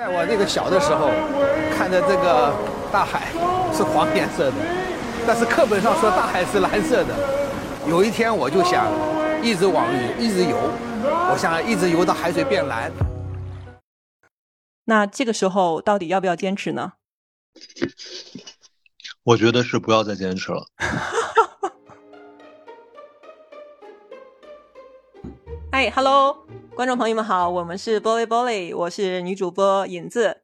在我那个小的时候，看着这个大海是黄颜色的，但是课本上说大海是蓝色的。有一天我就想一直往一直游，我想一直游到海水变蓝。那这个时候到底要不要坚持呢？我觉得是不要再坚持了。嗨，Hello。观众朋友们好，我们是玻璃玻璃，我是女主播影子，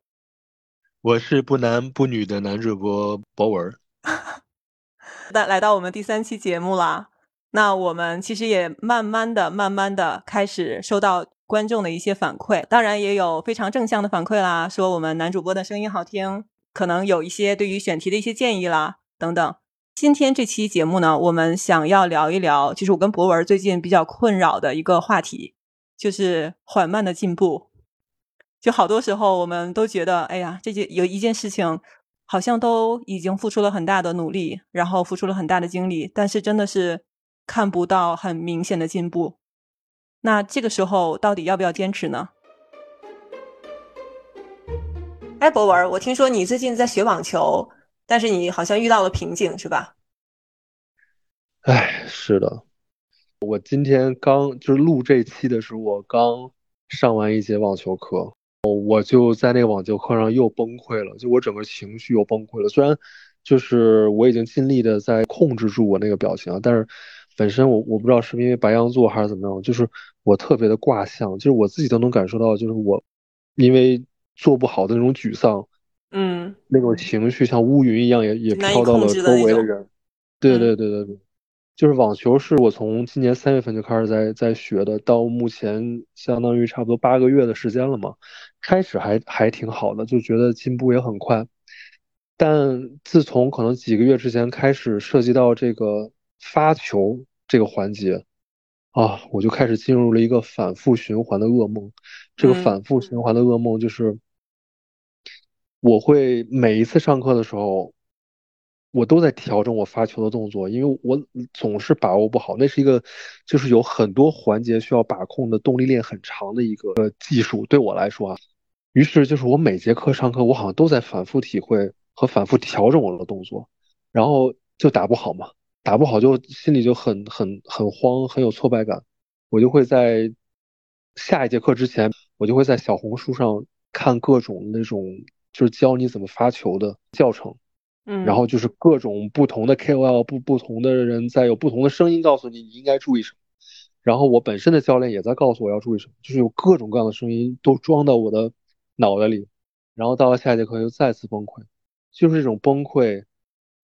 我是不男不女的男主播博文。来来到我们第三期节目啦，那我们其实也慢慢的、慢慢的开始收到观众的一些反馈，当然也有非常正向的反馈啦，说我们男主播的声音好听，可能有一些对于选题的一些建议啦，等等。今天这期节目呢，我们想要聊一聊，就是我跟博文最近比较困扰的一个话题。就是缓慢的进步，就好多时候我们都觉得，哎呀，这件有一件事情，好像都已经付出了很大的努力，然后付出了很大的精力，但是真的是看不到很明显的进步。那这个时候到底要不要坚持呢？哎，博文，我听说你最近在学网球，但是你好像遇到了瓶颈，是吧？哎，是的。我今天刚就是录这期的时候，我刚上完一节网球课，我就在那个网球课上又崩溃了，就我整个情绪又崩溃了。虽然就是我已经尽力的在控制住我那个表情，但是本身我我不知道是因为白羊座还是怎么样，就是我特别的卦象，就是我自己都能感受到，就是我因为做不好的那种沮丧，嗯，那种情绪像乌云一样也也飘到了周围的人。对对对对对。就是网球是我从今年三月份就开始在在学的，到目前相当于差不多八个月的时间了嘛。开始还还挺好的，就觉得进步也很快。但自从可能几个月之前开始涉及到这个发球这个环节啊，我就开始进入了一个反复循环的噩梦。这个反复循环的噩梦就是，我会每一次上课的时候。我都在调整我发球的动作，因为我总是把握不好。那是一个，就是有很多环节需要把控的动力链很长的一个技术，对我来说啊。于是就是我每节课上课，我好像都在反复体会和反复调整我的动作，然后就打不好嘛，打不好就心里就很很很慌，很有挫败感。我就会在下一节课之前，我就会在小红书上看各种那种就是教你怎么发球的教程。嗯，然后就是各种不同的 KOL 不不同的人在有不同的声音告诉你你应该注意什么，然后我本身的教练也在告诉我要注意什么，就是有各种各样的声音都装到我的脑袋里，然后到了下一节课又再次崩溃，就是这种崩溃，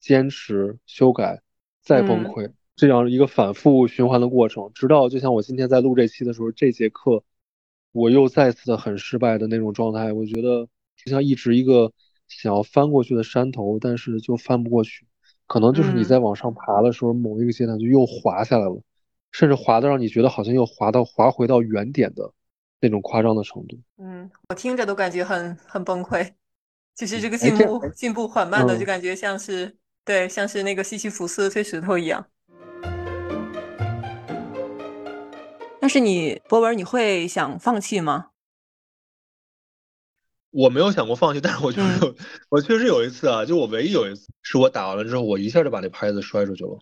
坚持修改，再崩溃，这样一个反复循环的过程，直到就像我今天在录这期的时候，这节课我又再次的很失败的那种状态，我觉得就像一直一个。想要翻过去的山头，但是就翻不过去，可能就是你在往上爬的时候，某一个阶段就又滑下来了，甚至滑的让你觉得好像又滑到滑回到原点的那种夸张的程度。嗯，我听着都感觉很很崩溃，就是这个进步进步缓慢的，就感觉像是对，像是那个西西弗斯推石头一样。但是你博文，你会想放弃吗？我没有想过放弃，但是我觉得我确实有一次啊，就我唯一有一次是我打完了之后，我一下就把那拍子摔出去了，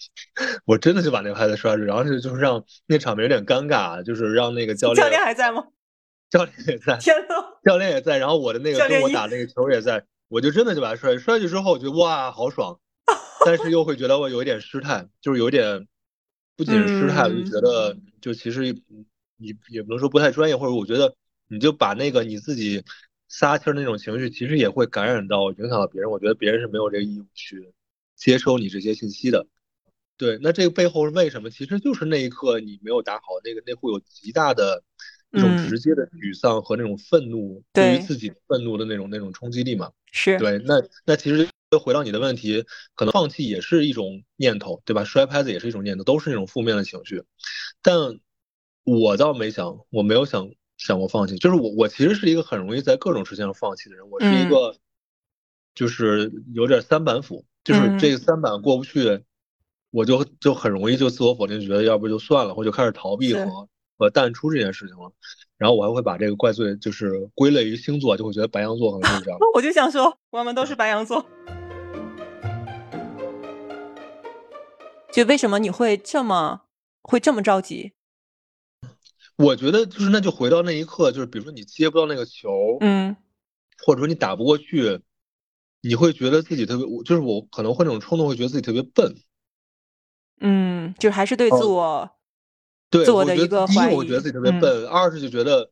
我真的就把那拍子摔出去，然后就就是让那场面有点尴尬，就是让那个教练教练还在吗？教练也在，天呐，教练也在，然后我的那个跟我打那个球也在，我就真的就把它摔摔去之后，我觉得哇好爽，但是又会觉得我有一点失态，就是有点不仅是失态，我就觉得就其实你也不能说不太专业，或者我觉得。你就把那个你自己撒气儿那种情绪，其实也会感染到、影响到别人。我觉得别人是没有这个义务去接收你这些信息的。对，那这个背后是为什么？其实就是那一刻你没有打好，那个那会有极大的一种直接的沮丧和那种愤怒，对于自己愤怒的那种那种冲击力嘛。是对。那那其实回到你的问题，可能放弃也是一种念头，对吧？摔拍子也是一种念头，都是那种负面的情绪。但我倒没想，我没有想。想过放弃，就是我，我其实是一个很容易在各种事情上放弃的人。我是一个，就是有点三板斧，就是这三板过不去，我就就很容易就自我否定，觉得要不就算了，或就开始逃避和和淡出这件事情了。然后我还会把这个怪罪就是归类于星座，就会觉得白羊座可能是这样。我就想说，我们都是白羊座。就为什么你会这么会这么着急？我觉得就是那就回到那一刻，就是比如说你接不到那个球，嗯，或者说你打不过去，你会觉得自己特别，就是我可能会那种冲动，会觉得自己特别笨。嗯，就还是对自我。对，自我的一个怀疑。一，我觉得自己特别笨；二是就觉得，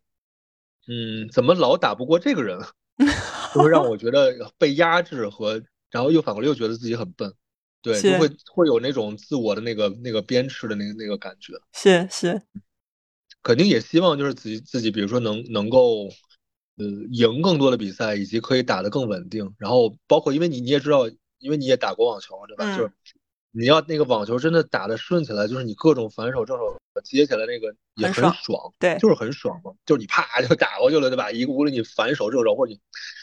嗯，怎么老打不过这个人，就会让我觉得被压制和，然后又反过来又觉得自己很笨，对，就会会有那种自我的那个那个鞭笞的那个那个感觉。是是，肯定也希望就是自己自己，比如说能能够，呃，赢更多的比赛，以及可以打得更稳定。然后包括因为你你也知道，因为你也打过网球，对吧？就是。你要那个网球真的打得顺起来，就是你各种反手正手接起来那个也很爽，对，就是很爽嘛，就是你啪就打过去了，对吧？一个无论你反手正手或者你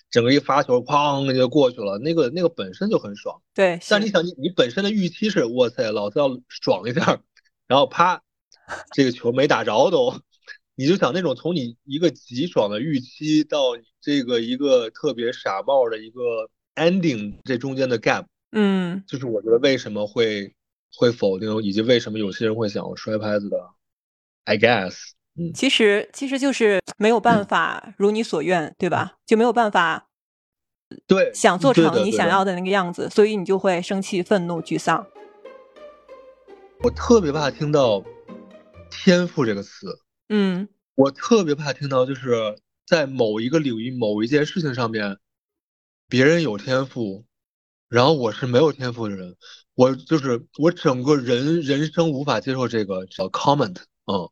整个一发球，哐就过去了，那个那个本身就很爽，对。但你想，你你本身的预期是，哇塞，老子要爽一下，然后啪，这个球没打着都，你就想那种从你一个极爽的预期到你这个一个特别傻帽的一个 ending，这中间的 gap。嗯，就是我觉得为什么会会否定，以及为什么有些人会想要摔拍子的，I guess，嗯，其实其实就是没有办法如你所愿，对吧？就没有办法，对，想做成你想要的那个样子，所以你就会生气、愤怒、沮丧。我特别怕听到“天赋”这个词，嗯，我特别怕听到就是在某一个领域、某一件事情上面，别人有天赋。然后我是没有天赋的人，我就是我整个人人生无法接受这个叫 comment，嗯，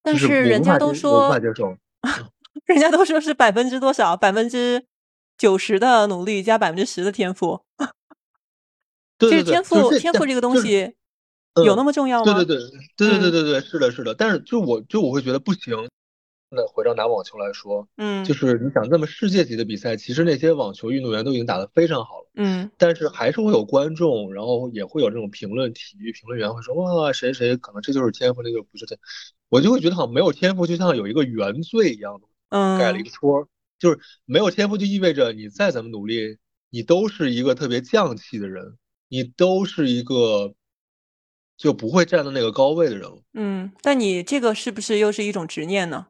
但是人家都说无法接受，人家都说是百分之多少，百分之九十的努力加百分之十的天赋，其实天赋天赋这个东西有那么重要吗？对对对对对对对对，是的是的，但是就我就我会觉得不行。那回到拿网球来说，嗯，就是你想，那么世界级的比赛，其实那些网球运动员都已经打得非常好了，嗯，但是还是会有观众，然后也会有这种评论，体育评论员会说，哇，谁谁可能这就是天赋，那就不是天，我就会觉得好像没有天赋，就像有一个原罪一样的，嗯，盖了一个戳，就是没有天赋就意味着你再怎么努力，你都是一个特别降气的人，你都是一个就不会站在那个高位的人了，嗯，但你这个是不是又是一种执念呢？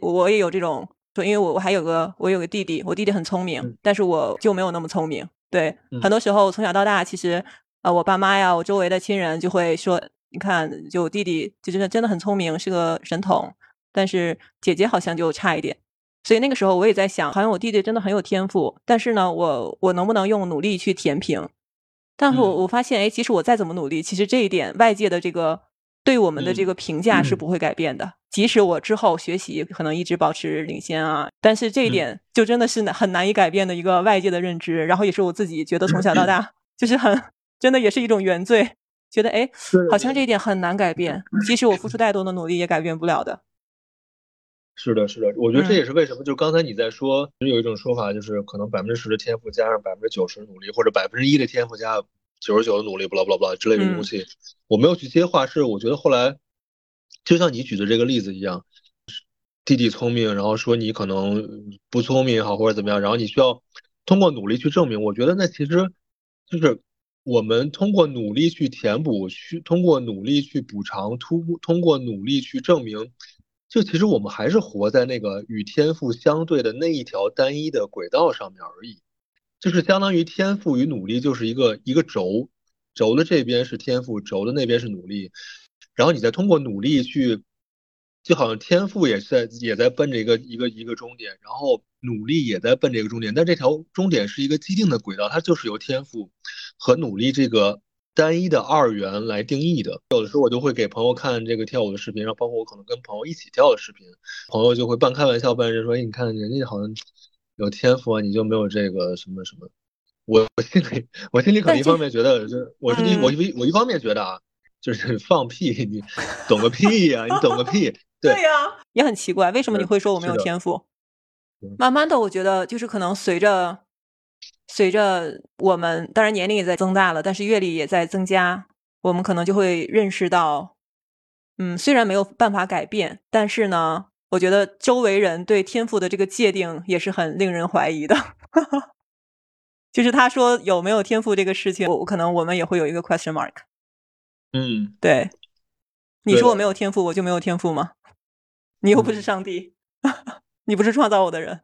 我也有这种，因为我我还有个我有个弟弟，我弟弟很聪明，但是我就没有那么聪明。对，很多时候从小到大，其实呃，我爸妈呀，我周围的亲人就会说，你看，就弟弟就真的真的很聪明，是个神童，但是姐姐好像就差一点。所以那个时候我也在想，好像我弟弟真的很有天赋，但是呢，我我能不能用努力去填平？但是我我发现，哎，即使我再怎么努力，其实这一点外界的这个。对我们的这个评价是不会改变的，即使我之后学习可能一直保持领先啊，但是这一点就真的是难很难以改变的一个外界的认知，然后也是我自己觉得从小到大就是很真的也是一种原罪，觉得哎，好像这一点很难改变，即使我付出 再多的努力也改变不了的。是的，是的，我觉得这也是为什么，就刚才你在说，有一种说法就是可能百分之十的天赋加上百分之九十的努力，或者百分之一的天赋加。九十九的努力，不啦不啦不啦之类的东西，我没有去接话。是我觉得后来，就像你举的这个例子一样，弟弟聪明，然后说你可能不聪明也好，或者怎么样，然后你需要通过努力去证明。我觉得那其实就是我们通过努力去填补，去通过努力去补偿，突通过努力去证明，就其实我们还是活在那个与天赋相对的那一条单一的轨道上面而已。就是相当于天赋与努力就是一个一个轴，轴的这边是天赋，轴的那边是努力，然后你再通过努力去，就好像天赋也在也在奔着一个一个一个终点，然后努力也在奔这个终点，但这条终点是一个既定的轨道，它就是由天赋和努力这个单一的二元来定义的。有的时候我就会给朋友看这个跳舞的视频，然后包括我可能跟朋友一起跳的视频，朋友就会半开玩笑半认说：“哎，你看人家好像。”有天赋啊，你就没有这个什么什么？我我心里我心里可能一方面觉得，就我是一我一我一方面觉得啊，就是放屁，你懂个屁呀，你懂个屁。对呀，也很奇怪，为什么你会说我没有天赋？慢慢的，我觉得就是可能随着随着我们当然年龄也在增大了，但是阅历也在增加，我们可能就会认识到，嗯，虽然没有办法改变，但是呢。我觉得周围人对天赋的这个界定也是很令人怀疑的。就是他说有没有天赋这个事情，我可能我们也会有一个 question mark。嗯，对。你说我没有天赋，我就没有天赋吗？你又不是上帝，你不是创造我的人。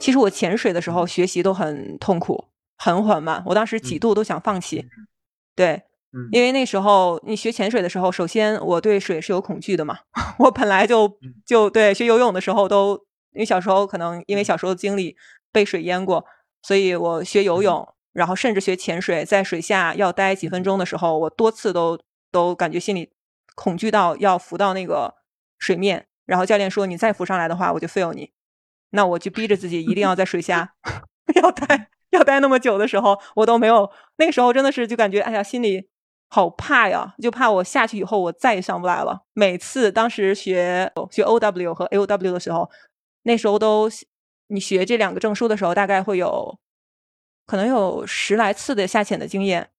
其实我潜水的时候学习都很痛苦，很缓慢。我当时几度都想放弃。对，因为那时候你学潜水的时候，首先我对水是有恐惧的嘛。我本来就就对学游泳的时候都，因为小时候可能因为小时候经历被水淹过，所以我学游泳，然后甚至学潜水，在水下要待几分钟的时候，我多次都都感觉心里恐惧到要浮到那个水面，然后教练说你再浮上来的话，我就 fail 你。那我就逼着自己一定要在水下 要待要待那么久的时候，我都没有。那个时候真的是就感觉，哎呀，心里好怕呀，就怕我下去以后我再也上不来了。每次当时学学 O W 和 A O W 的时候，那时候都你学这两个证书的时候，大概会有可能有十来次的下潜的经验。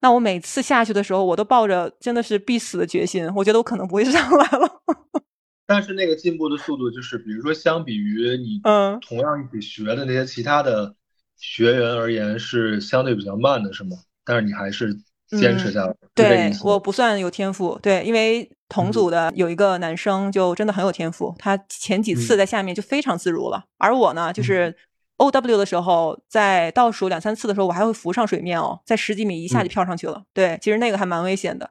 那我每次下去的时候，我都抱着真的是必死的决心，我觉得我可能不会 上来了。但是那个进步的速度，就是比如说，相比于你同样一起学的那些其他的学员而言，是相对比较慢的，是吗？但是你还是坚持下来。对，我不算有天赋。对，因为同组的有一个男生就真的很有天赋，他前几次在下面就非常自如了。而我呢，就是 O W 的时候，在倒数两三次的时候，我还会浮上水面哦，在十几米一下就飘上去了。对，其实那个还蛮危险的。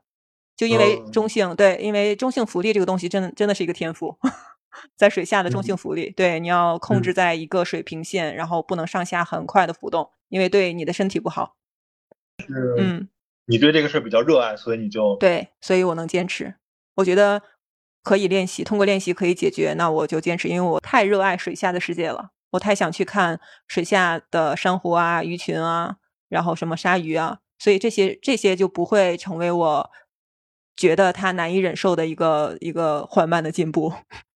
就因为中性，对，因为中性浮力这个东西，真的真的是一个天赋，在水下的中性浮力，对，你要控制在一个水平线，然后不能上下很快的浮动，因为对你的身体不好。是，嗯，你对这个事儿比较热爱，所以你就对，所以我能坚持。我觉得可以练习，通过练习可以解决，那我就坚持，因为我太热爱水下的世界了，我太想去看水下的珊瑚啊、鱼群啊，然后什么鲨鱼啊，所以这些这些就不会成为我。觉得它难以忍受的一个一个缓慢的进步。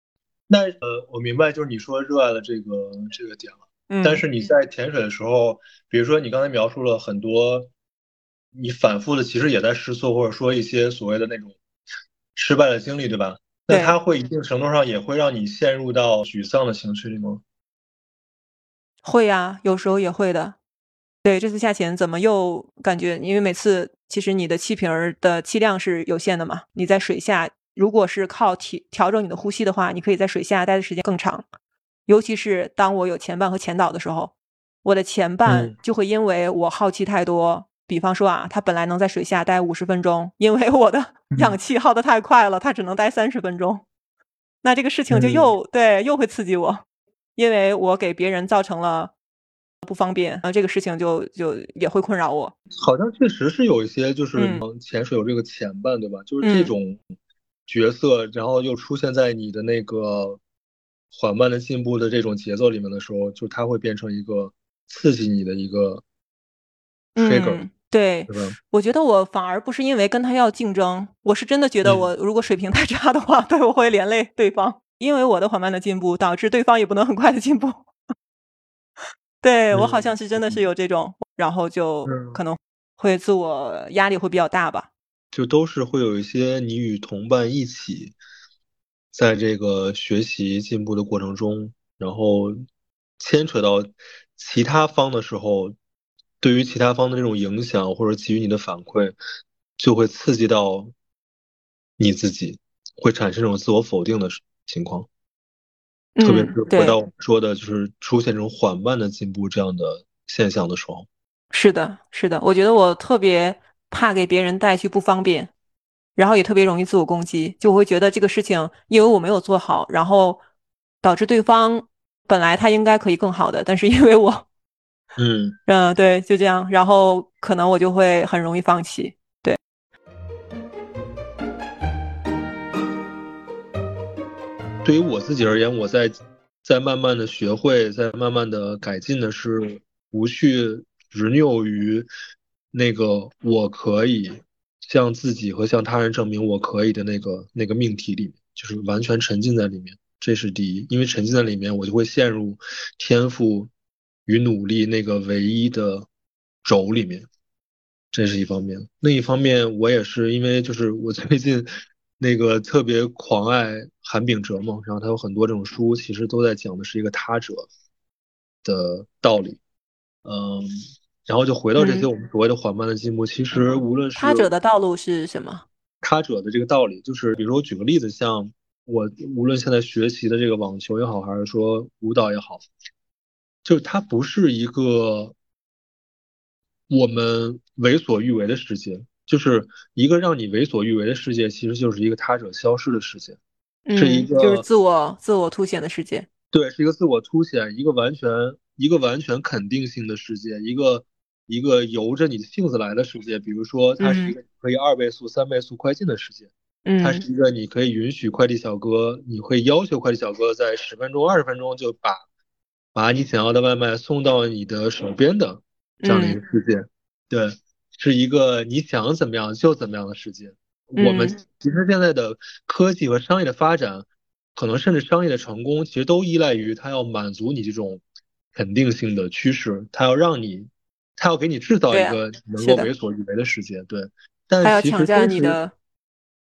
那呃，我明白，就是你说热爱的这个这个点了。嗯。但是你在潜水的时候，比如说你刚才描述了很多，你反复的其实也在试错，或者说一些所谓的那种失败的经历，对吧？那它会一定程度上也会让你陷入到沮丧的情绪里吗？会呀，有时候也会的。对，这次下潜怎么又感觉？因为每次其实你的气瓶儿的气量是有限的嘛。你在水下，如果是靠调调整你的呼吸的话，你可以在水下待的时间更长。尤其是当我有前半和前导的时候，我的前半就会因为我耗气太多，比方说啊，他本来能在水下待五十分钟，因为我的 氧气耗的太快了，他只能待三十分钟。那这个事情就又对又会刺激我，因为我给别人造成了。不方便然后，这个事情就就也会困扰我。好像确实是有一些，就是潜水有这个前半，对吧？就是这种角色，然后又出现在你的那个缓慢的进步的这种节奏里面的时候，就它会变成一个刺激你的一个 trigger。对，我觉得我反而不是因为跟他要竞争，我是真的觉得我如果水平太差的话，对我会连累对方，因为我的缓慢的进步导致对方也不能很快的进步。对我好像是真的是有这种，然后就可能会自我压力会比较大吧。就都是会有一些你与同伴一起，在这个学习进步的过程中，然后牵扯到其他方的时候，对于其他方的这种影响或者给予你的反馈，就会刺激到你自己，会产生这种自我否定的情况。特别是回到我们说的，就是出现这种缓慢的进步这样的现象的时候，是的，是的，我觉得我特别怕给别人带去不方便，然后也特别容易自我攻击，就会觉得这个事情因为我没有做好，然后导致对方本来他应该可以更好的，但是因为我，嗯嗯，对，就这样，然后可能我就会很容易放弃。对对于我自己而言，我在在慢慢的学会，在慢慢的改进的是不去执拗于那个我可以向自己和向他人证明我可以的那个那个命题里面，就是完全沉浸在里面，这是第一。因为沉浸在里面，我就会陷入天赋与努力那个唯一的轴里面，这是一方面。另一方面，我也是因为就是我最近那个特别狂爱韩炳哲嘛，然后他有很多这种书，其实都在讲的是一个他者的道理。嗯，然后就回到这些我们所谓的缓慢的进步，其实无论是他者的道路是什么？他者的这个道理，就是比如说我举个例子，像我无论现在学习的这个网球也好，还是说舞蹈也好，就它不是一个我们为所欲为的世界，就是一个让你为所欲为的世界，其实就是一个他者消失的世界，是一个就是自我自我凸显的世界。对，是一个自我凸显，一个完全一个完全肯定性的世界，一个。一个由着你的性子来的世界，比如说，它是一个可以二倍速、三倍速快进的世界。嗯，它是一个你可以允许快递小哥，你会要求快递小哥在十分钟、二十分钟就把把你想要的外卖送到你的手边的这样的一个世界。对，是一个你想怎么样就怎么样的世界。我们其实现在的科技和商业的发展，可能甚至商业的成功，其实都依赖于它要满足你这种肯定性的趋势，它要让你。它要给你制造一个能够为所欲为的世界，对，但它要抢占你的，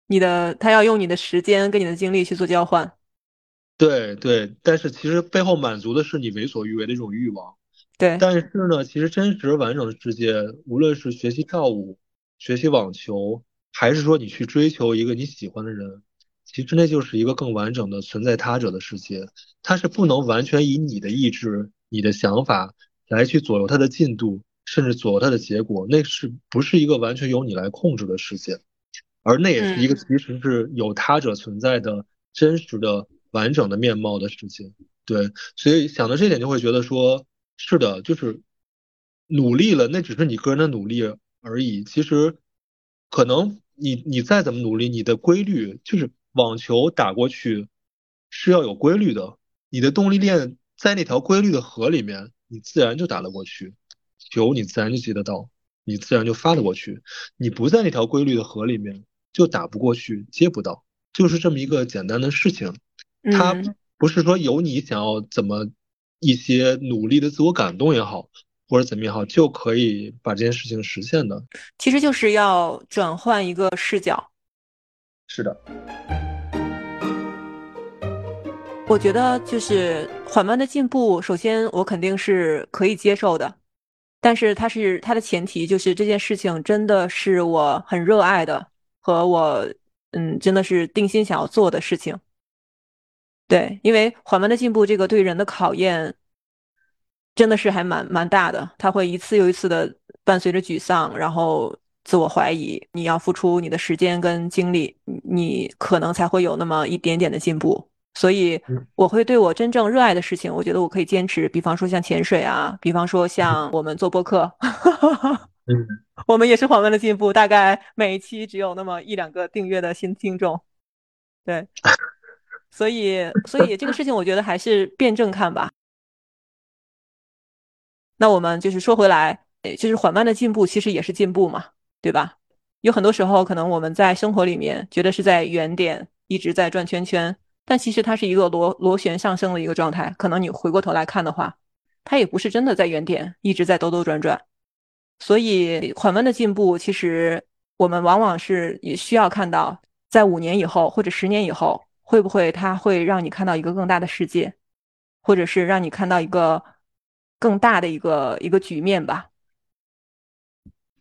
你的，它要用你的时间跟你的精力去做交换，对对，但是其实背后满足的是你为所欲为的一种欲望，对，但是呢，其实真实完整的世界，无论是学习跳舞、学习网球，还是说你去追求一个你喜欢的人，其实那就是一个更完整的存在他者的世界，它是不能完全以你的意志、你的想法来去左右它的进度。甚至左右它的结果，那是不是一个完全由你来控制的世界？而那也是一个其实是有他者存在的真实的完整的面貌的事情。对，所以想到这点就会觉得说，是的，就是努力了，那只是你个人的努力而已。其实可能你你再怎么努力，你的规律就是网球打过去是要有规律的，你的动力链在那条规律的河里面，你自然就打得过去。球你自然就接得到，你自然就发得过去。你不在那条规律的河里面，就打不过去，接不到，就是这么一个简单的事情。它不是说有你想要怎么一些努力的自我感动也好，或者怎么也好，就可以把这件事情实现的。其实就是要转换一个视角。是的。我觉得就是缓慢的进步，首先我肯定是可以接受的。但是它是它的前提，就是这件事情真的是我很热爱的，和我嗯真的是定心想要做的事情。对，因为缓慢的进步这个对人的考验，真的是还蛮蛮大的，它会一次又一次的伴随着沮丧，然后自我怀疑，你要付出你的时间跟精力，你可能才会有那么一点点的进步。所以我会对我真正热爱的事情，我觉得我可以坚持。比方说像潜水啊，比方说像我们做播客，嗯，我们也是缓慢的进步，大概每一期只有那么一两个订阅的新听众。对，所以所以这个事情我觉得还是辩证看吧。那我们就是说回来，就是缓慢的进步其实也是进步嘛，对吧？有很多时候可能我们在生活里面觉得是在原点一直在转圈圈。但其实它是一个螺螺旋上升的一个状态，可能你回过头来看的话，它也不是真的在原点一直在兜兜转转。所以缓慢的进步，其实我们往往是也需要看到，在五年以后或者十年以后，会不会它会让你看到一个更大的世界，或者是让你看到一个更大的一个一个局面吧。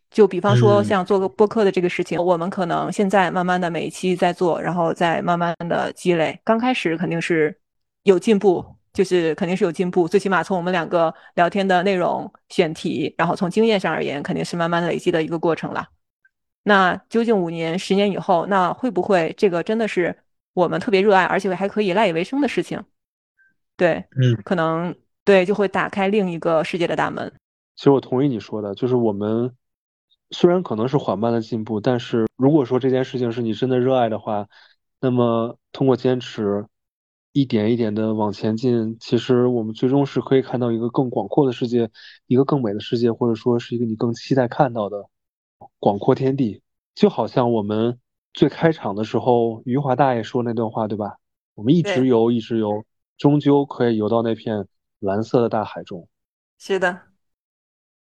就比方说，像做个播客的这个事情，我们可能现在慢慢的每一期在做，然后再慢慢的积累。刚开始肯定是有进步，就是肯定是有进步。最起码从我们两个聊天的内容、选题，然后从经验上而言，肯定是慢慢累积的一个过程了。那究竟五年、十年以后，那会不会这个真的是我们特别热爱，而且还可以赖以为生的事情？对，嗯，可能对，就会打开另一个世界的大门。其实我同意你说的，就是我们。虽然可能是缓慢的进步，但是如果说这件事情是你真的热爱的话，那么通过坚持，一点一点的往前进，其实我们最终是可以看到一个更广阔的世界，一个更美的世界，或者说是一个你更期待看到的广阔天地。就好像我们最开场的时候，余华大爷说那段话，对吧？我们一直游，一直游，终究可以游到那片蓝色的大海中。是的，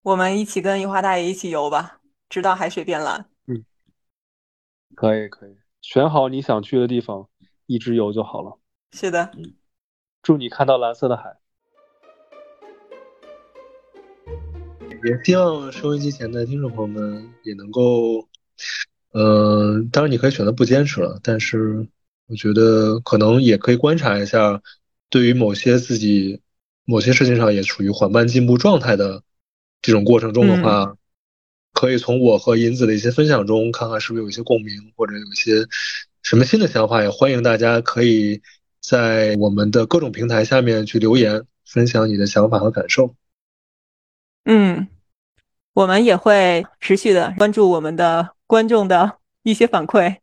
我们一起跟余华大爷一起游吧。直到海水变蓝。嗯，可以可以，选好你想去的地方，一直游就好了。是的，祝你看到蓝色的海。也希望收音机前的听众朋友们也能够，嗯，当然你可以选择不坚持了，但是我觉得可能也可以观察一下，对于某些自己某些事情上也处于缓慢进步状态的这种过程中的话，可以从我和银子的一些分享中看看是不是有一些共鸣，或者有一些什么新的想法，也欢迎大家可以在我们的各种平台下面去留言，分享你的想法和感受。嗯，我们也会持续的关注我们的观众的 一些反馈，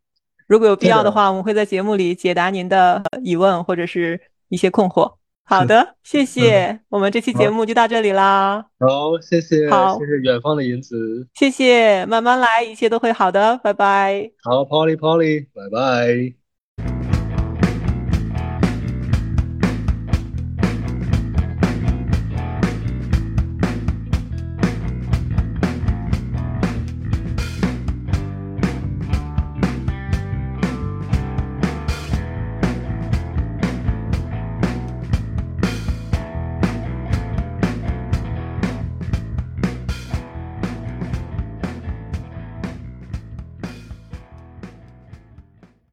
如果有必要的话，我们会在节目里解答您的疑问或者是一些困惑。好的，谢谢，我们这期节目就到这里啦。好，谢谢，好，谢谢远方的银子，谢谢，慢慢来，一切都会好的，拜拜。好，Polly Polly，拜拜。